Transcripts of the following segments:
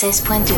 Voces Puente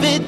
keep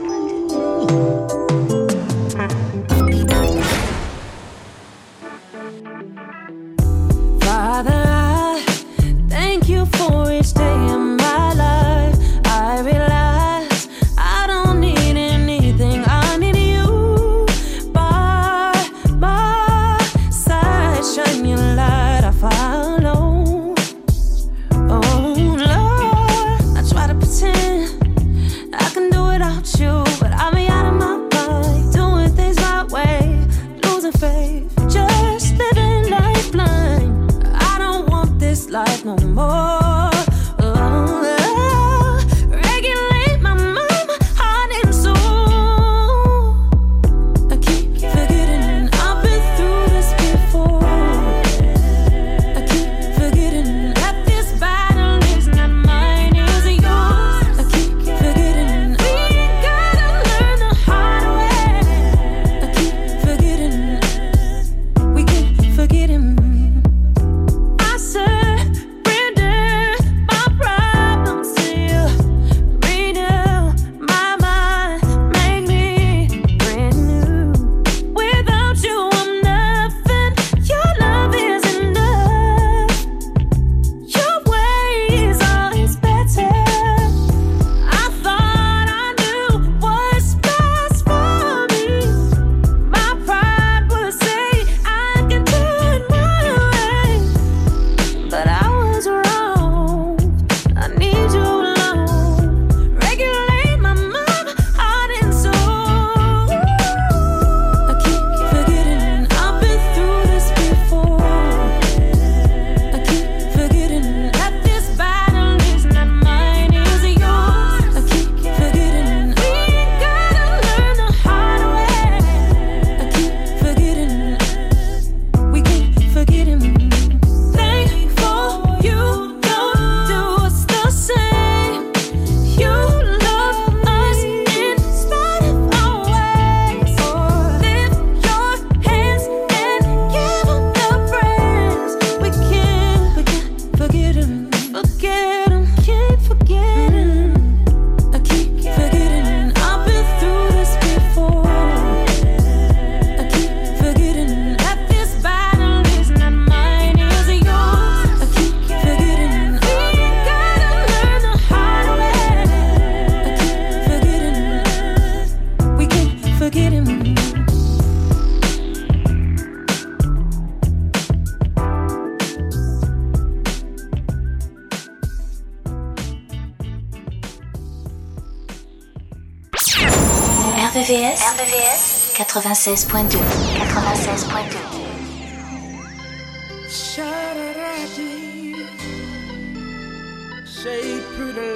RVVS, RVVS 96.2 96.2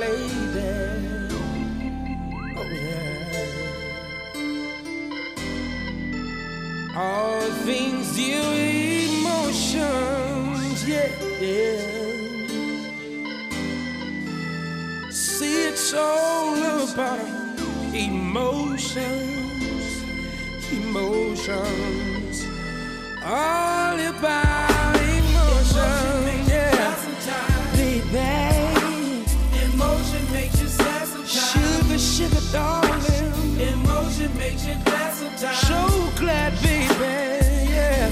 lady. Oh, all things you emotions, emotions, all about emotions, yeah, baby. Emotion makes you sad sometimes. Sugar, sugar, darling. Emotion makes you glad sometimes. So glad, baby, yeah.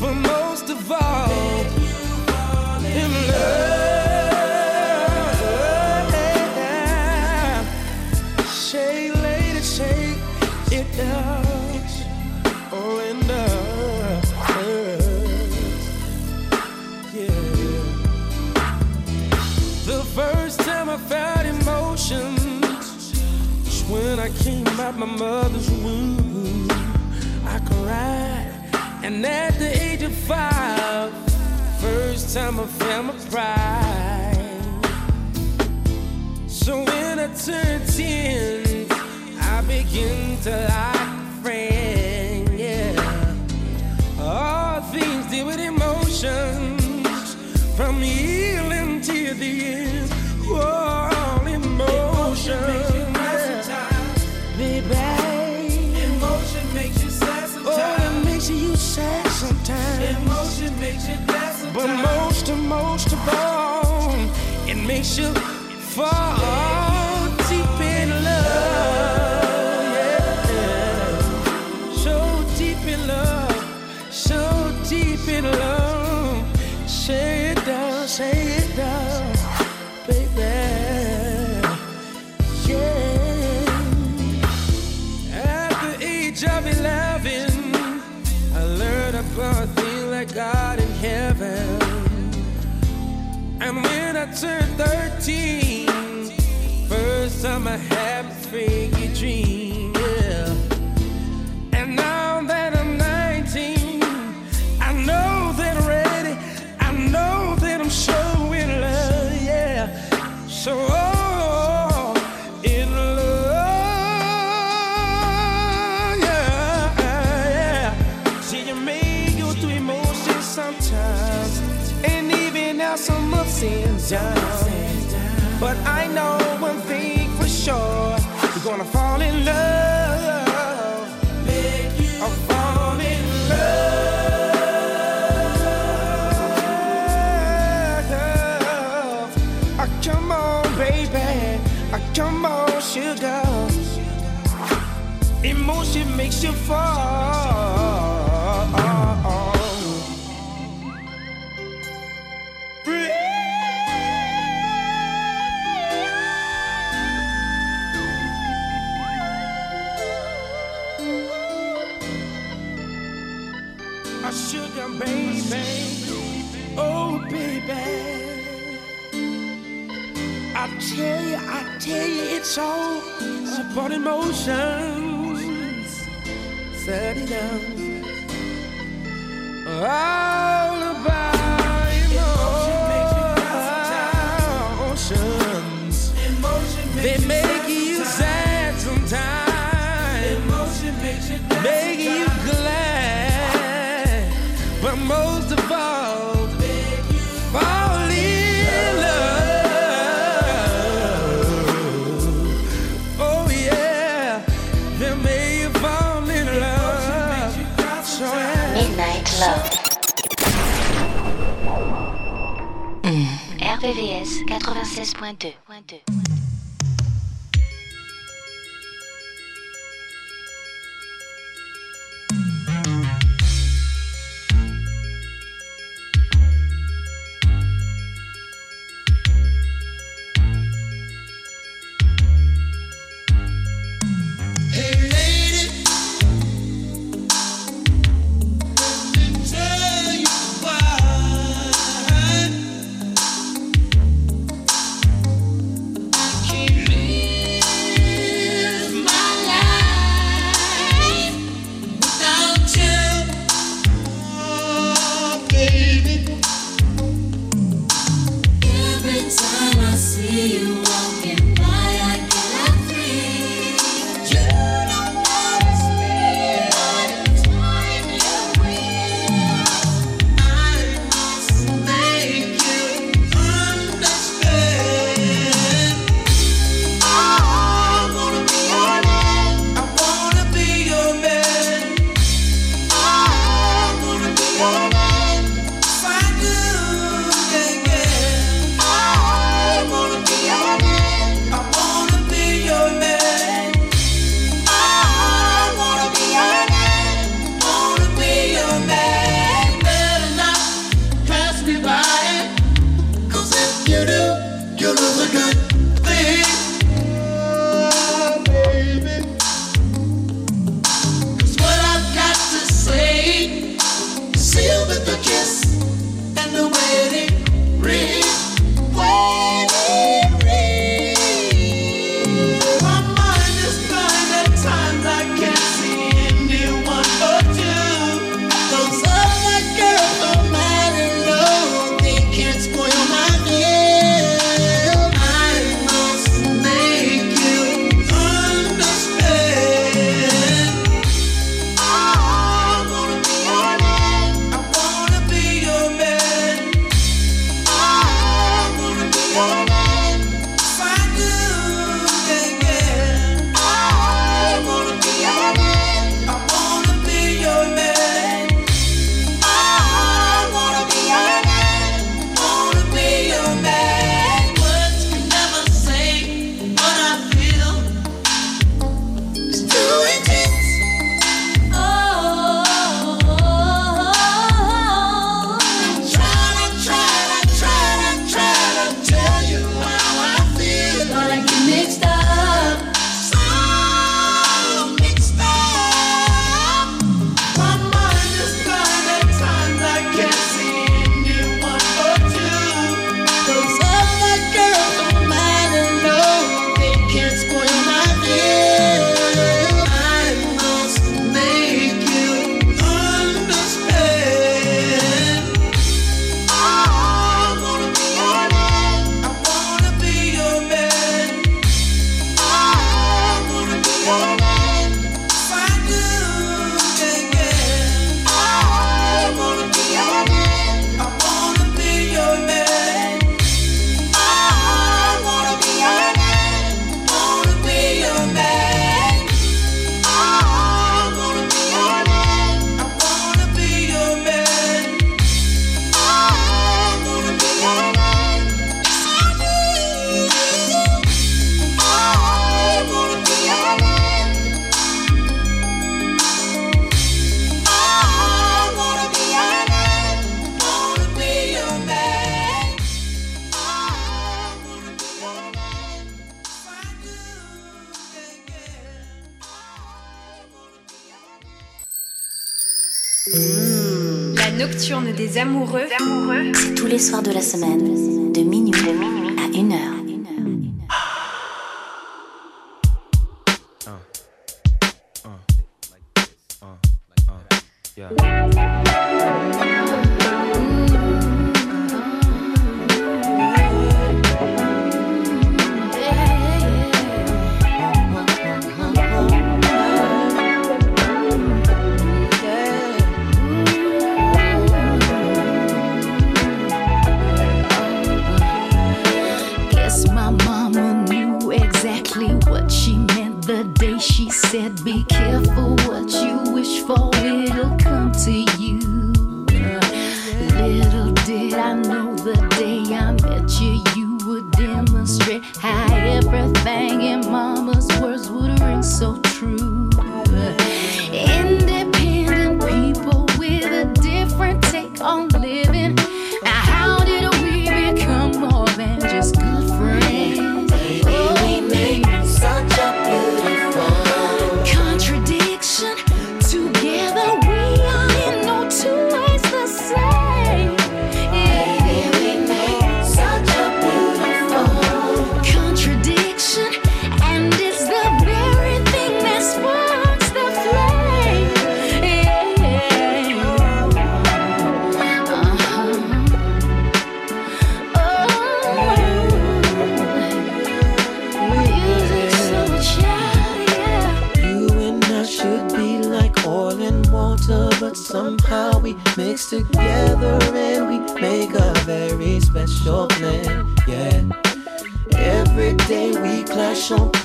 But most of all, in love. without emotions. It's when I came out my mother's womb, I cried. And at the age of five, first time I found my pride. So when I turned 10, I began to like a friend, yeah. All things deal with emotions from here. But most, most of all, it makes you fall. turned 13, first time I had a freaky dream. gonna fall in love. Make you I'll fall in love. I come on, baby. I come on, sugar. Emotion makes you fall. I tell you, I tell you, it's all about emotions. Set it down. Oh. RVVS 96.2.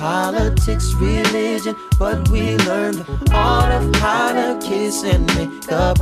politics, religion, but we learned the art of how to kiss and make up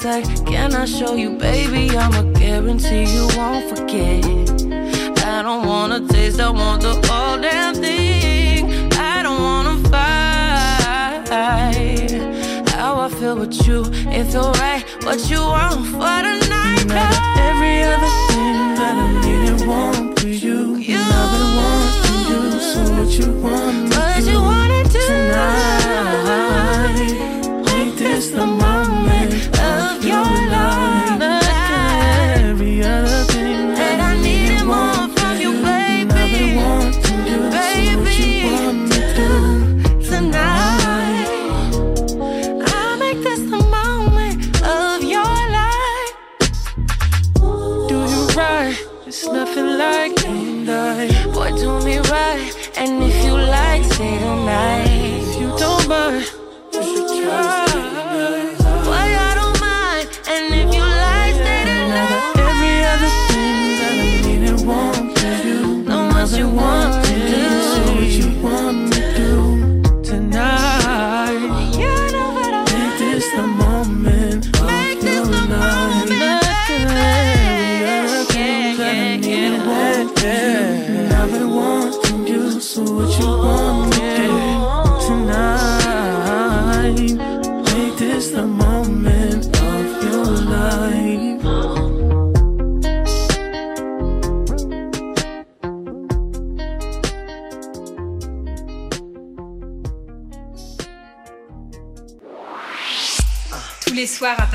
Can I show you, baby? I'ma guarantee you won't forget. I don't wanna taste, I want the whole damn thing. I don't wanna fight. How I feel with you, if you're right, what you want for the night? every other thing that I need, it won't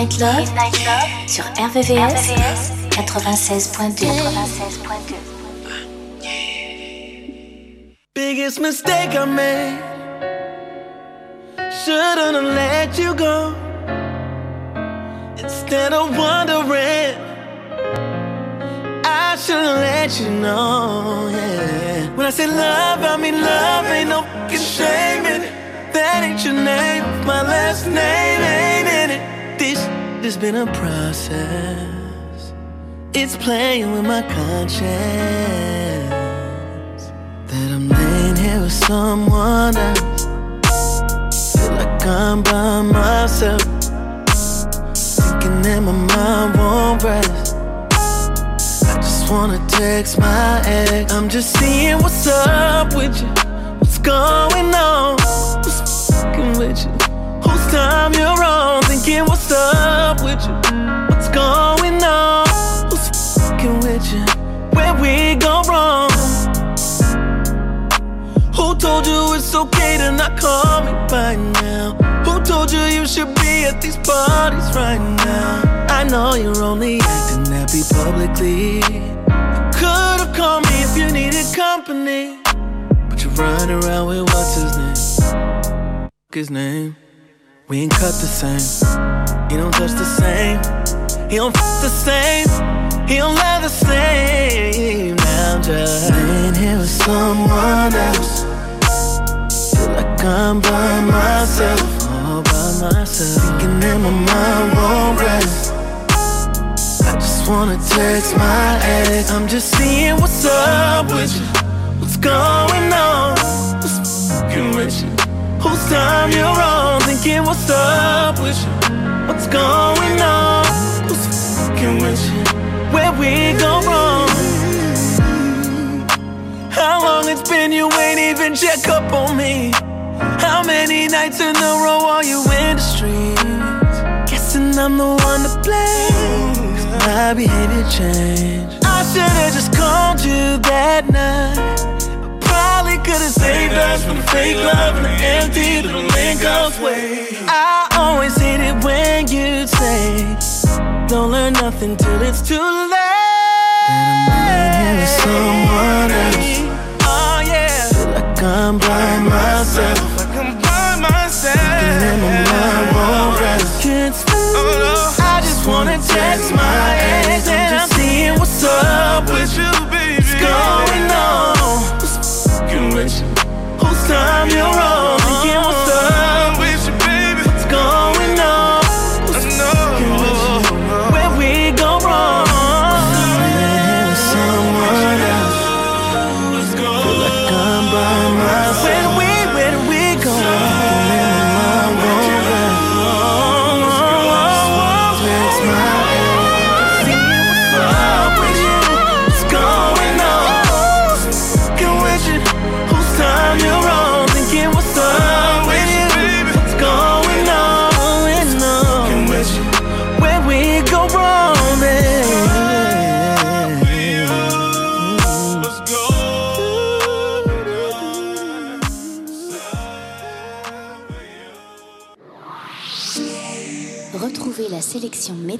Midnight Love, sur RVVS, 96.2. Biggest mistake I made. Shouldn't have let you go. Instead of wondering, I should have let you know. Yeah. When I say love, I mean love. Ain't no fucking shame in it. That ain't your name. My last name ain't in it. Has been a process. It's playing with my conscience. That I'm laying here with someone else. Feel like I'm by myself. Thinking that my mind won't rest. I just wanna text my ex. I'm just seeing what's up with you. What's going on? Who's fucking with you? Whose time you're on? Thinking what's up with you? What's going on? Who's fucking with you? Where we go wrong? Who told you it's okay to not call me by now? Who told you you should be at these parties right now? I know you're only acting happy publicly. Could've called me if you needed company. But you run around with what's his name? His name. We ain't cut the same. He don't touch the same. He don't f the same. He don't love the same. Now I'm just laying here with someone else. Feel like I'm by myself, all by myself. Thinking that my mind won't rest. I just wanna text my ex. I'm just seeing what's up with you. What's going on? What's fucking with you? Whose time you're on? Thinking what's up with you? What's going on? Who's fucking with you? Where we go wrong? How long it's been you ain't even check up on me? How many nights in a row are you in the streets? Guessing I'm the one to blame. My behavior changed. I should've just called you that night. Probably could've saved us from the fake love and the empty little link ups way. I always hate it when you say, Don't learn nothing till it's too late. That I'm someone else. Oh yeah. Feel like I'm by myself. Like I'm by myself. And my mind won't rest. Can't sleep. Oh, no. I just wanna text my time you're on?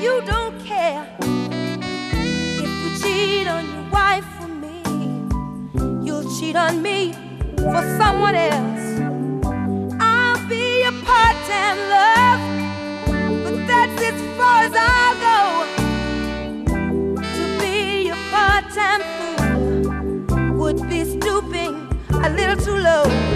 you don't care if you cheat on your wife for me. You'll cheat on me for someone else. I'll be your part-time love, but that's as far as I'll go. To be your part-time fool would be stooping a little too low.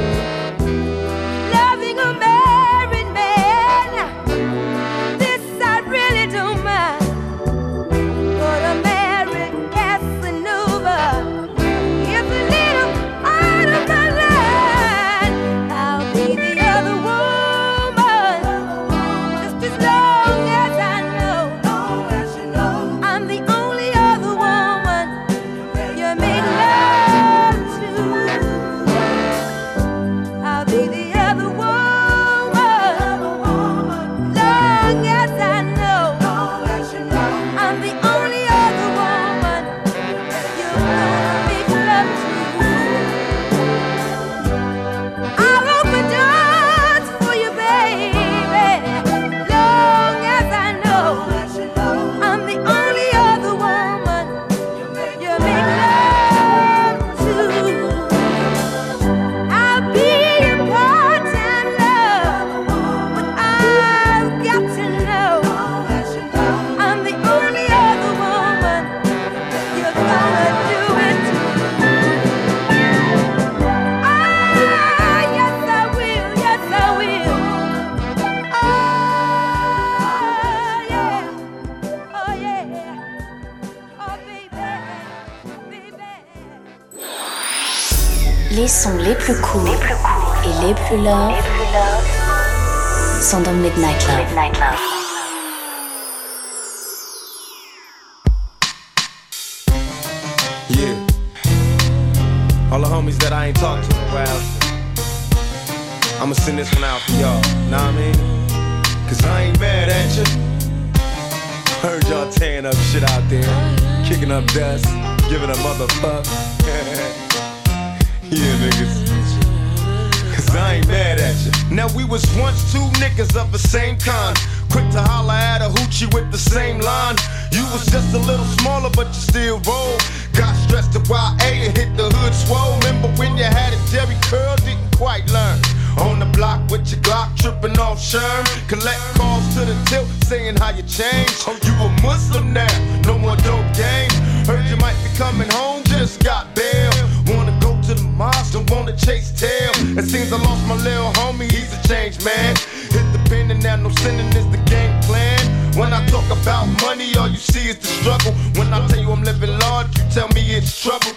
Les sons les plus cool et les plus love sont dans Midnight Love. Yeah. All the homies that I ain't talked to in a while. I'ma send this one out for y'all. Know what I mean? Cause I ain't mad at you. Heard y'all tearing up shit out there. Kicking up dust. Giving a motherfuck. Yeah, niggas. Cause I ain't mad at you. Now we was once two niggas of the same kind. Quick to holler at a hoochie with the same line. You was just a little smaller, but you still roll. Got stressed to YA and hit the hood swole. Remember when you had a Jheri curl, didn't quite learn. On the block with your Glock, tripping off Sherm. Collect calls to the tilt, saying how you changed. Oh, you a Muslim now, no more dope game. Heard you might be coming home, just got bail. Mosque, don't wanna chase tail. It seems I lost my little homie, he's a changed man. Hit the pen and now no sinning is the game plan. When I talk about money, all you see is the struggle. When I tell you I'm living large, you tell me it's trouble.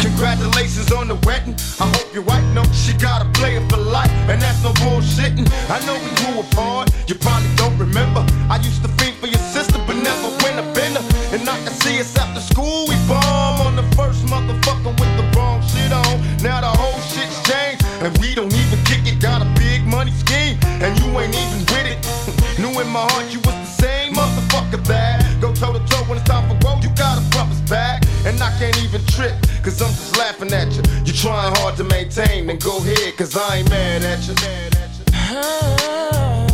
Congratulations on the wedding. I hope your wife knows she got a player for life, and that's no bullshitting. I know we grew apart, you probably don't remember. I used to fiend for your sister, but never win a bender. And I can see us after school, my heart you was the same motherfucker that go toe to toe when it's time for woe. You got a brother's back, and I can't even trip, cause I'm just laughing at you. You're trying hard to maintain, then go ahead, cause I ain't mad at you. Mad at you.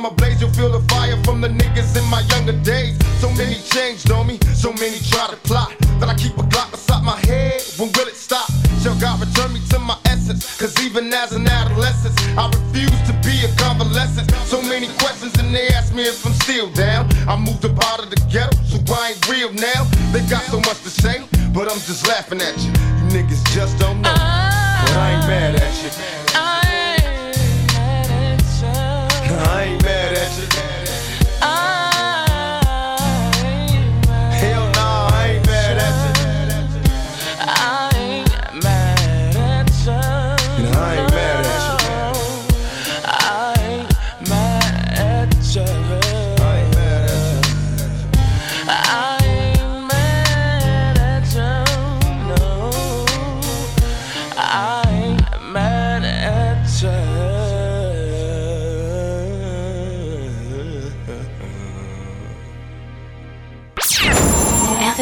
time I blaze, you'll feel the fire from the niggas in my younger days. So many changed on me, so many try to plot. That I keep a clock beside my head, when will it stop? Shall God return me to my essence? Cause even as an adolescent, I refuse to be a convalescent. So many questions, and they ask me if I'm still down. I moved up out of the ghetto, so I ain't real now. They got so much to say, but I'm just laughing at you. You niggas just don't know. Ah. But I ain't mad at you. I ain't mad at you.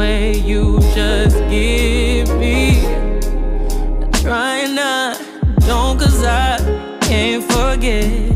way you just give me. I try not, don't, cause I can't forget.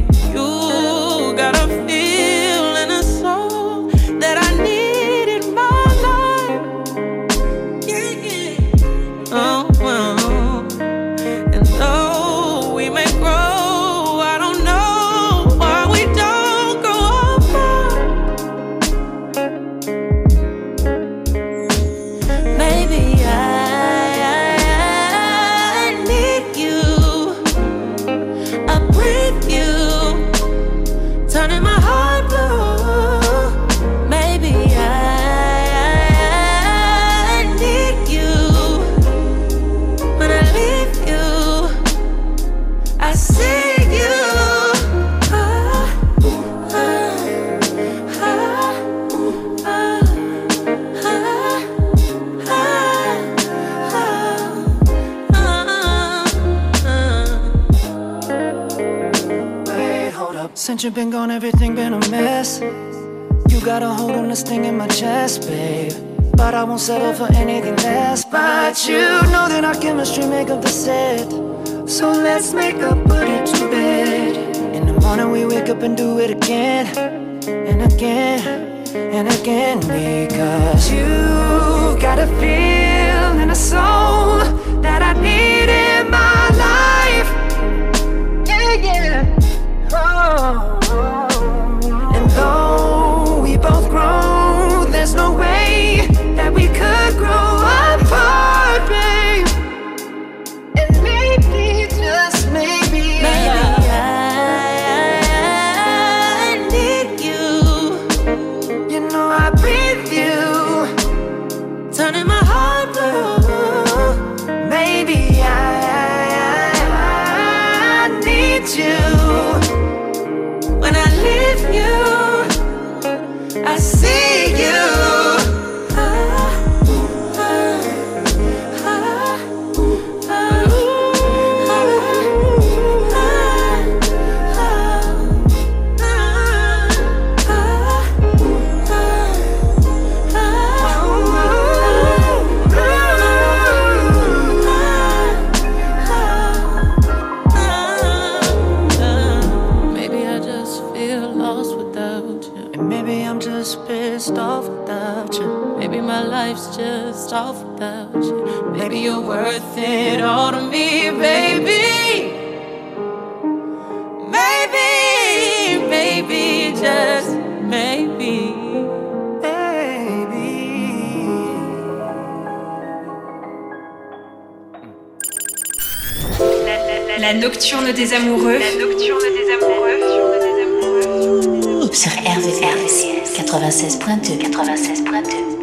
in you. I see. nocturne des amoureux. Nocturne des amoureux. Sur RVRVCS 96.2 96.2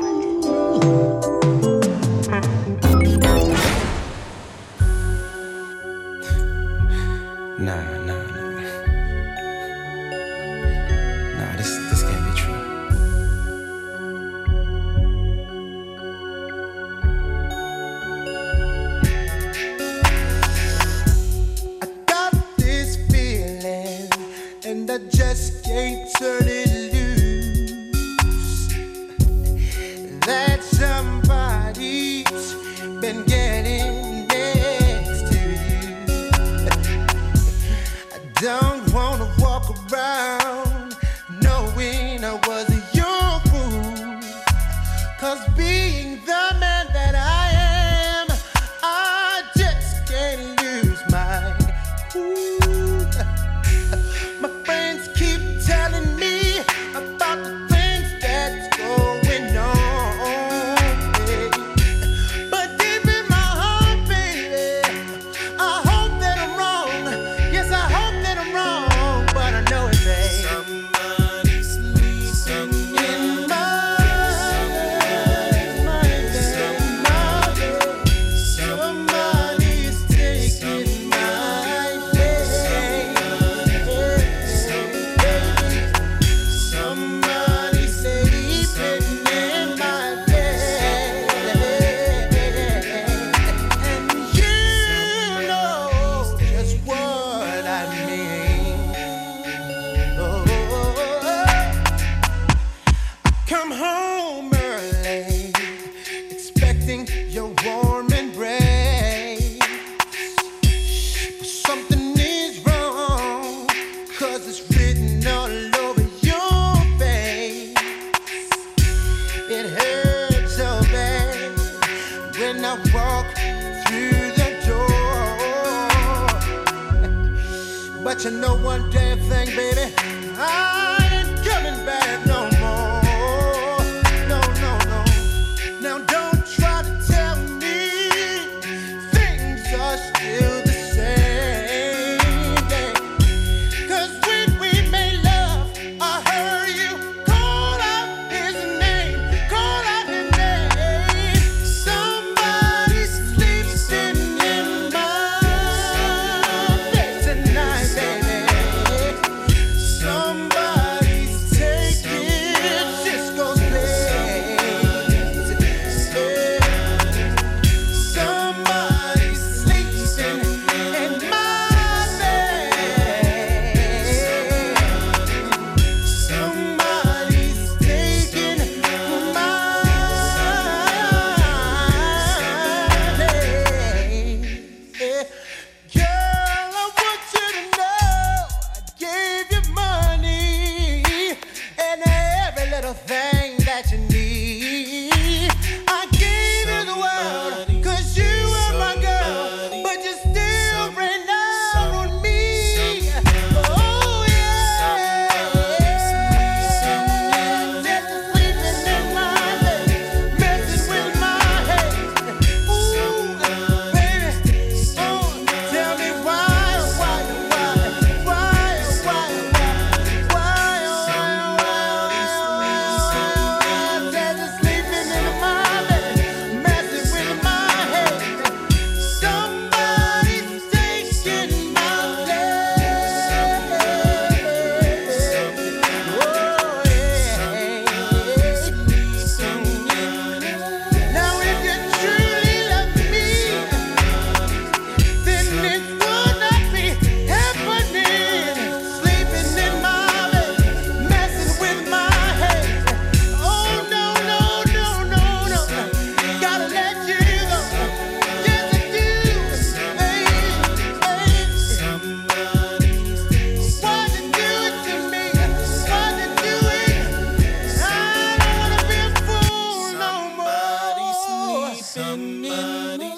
Somebody,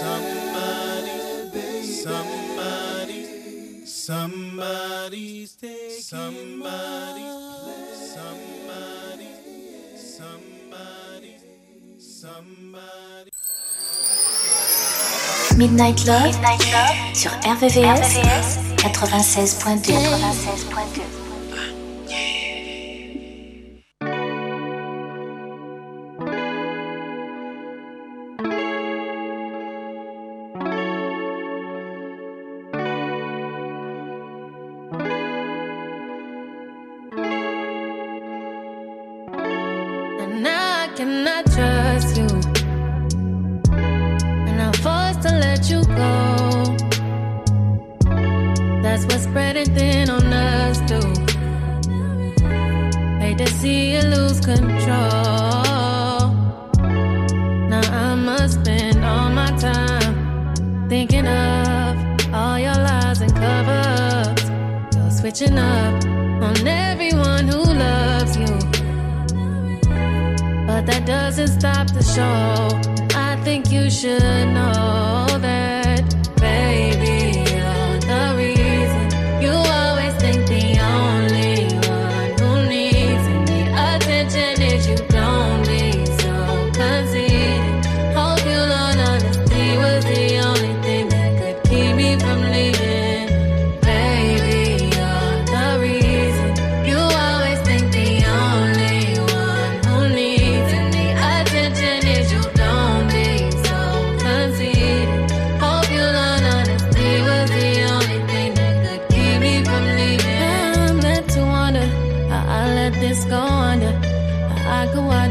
somebody, somebody, somebody's taking somebody's. Somebody, somebody, somebody. Midnight Love, Midnight Love sur RVVS, 96.2. 96.2.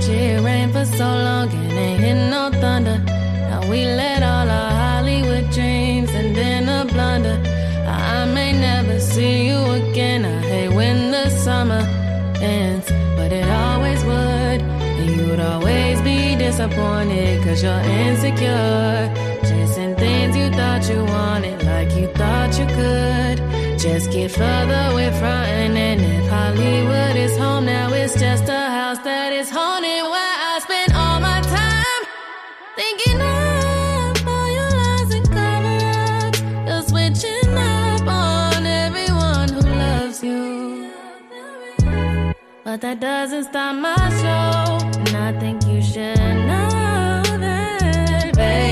Watch it rain for so long and ain't hit no thunder. Now we let all our Hollywood dreams and then a blunder. I may never see you again. I hate when the summer ends, but it always would. And you'd always be disappointed cause you're insecure. Chasing things you thought you wanted like you thought you could. Just get further away from and if Hollywood is home now, it's just a But that doesn't stop my show. And I think you should know that, baby.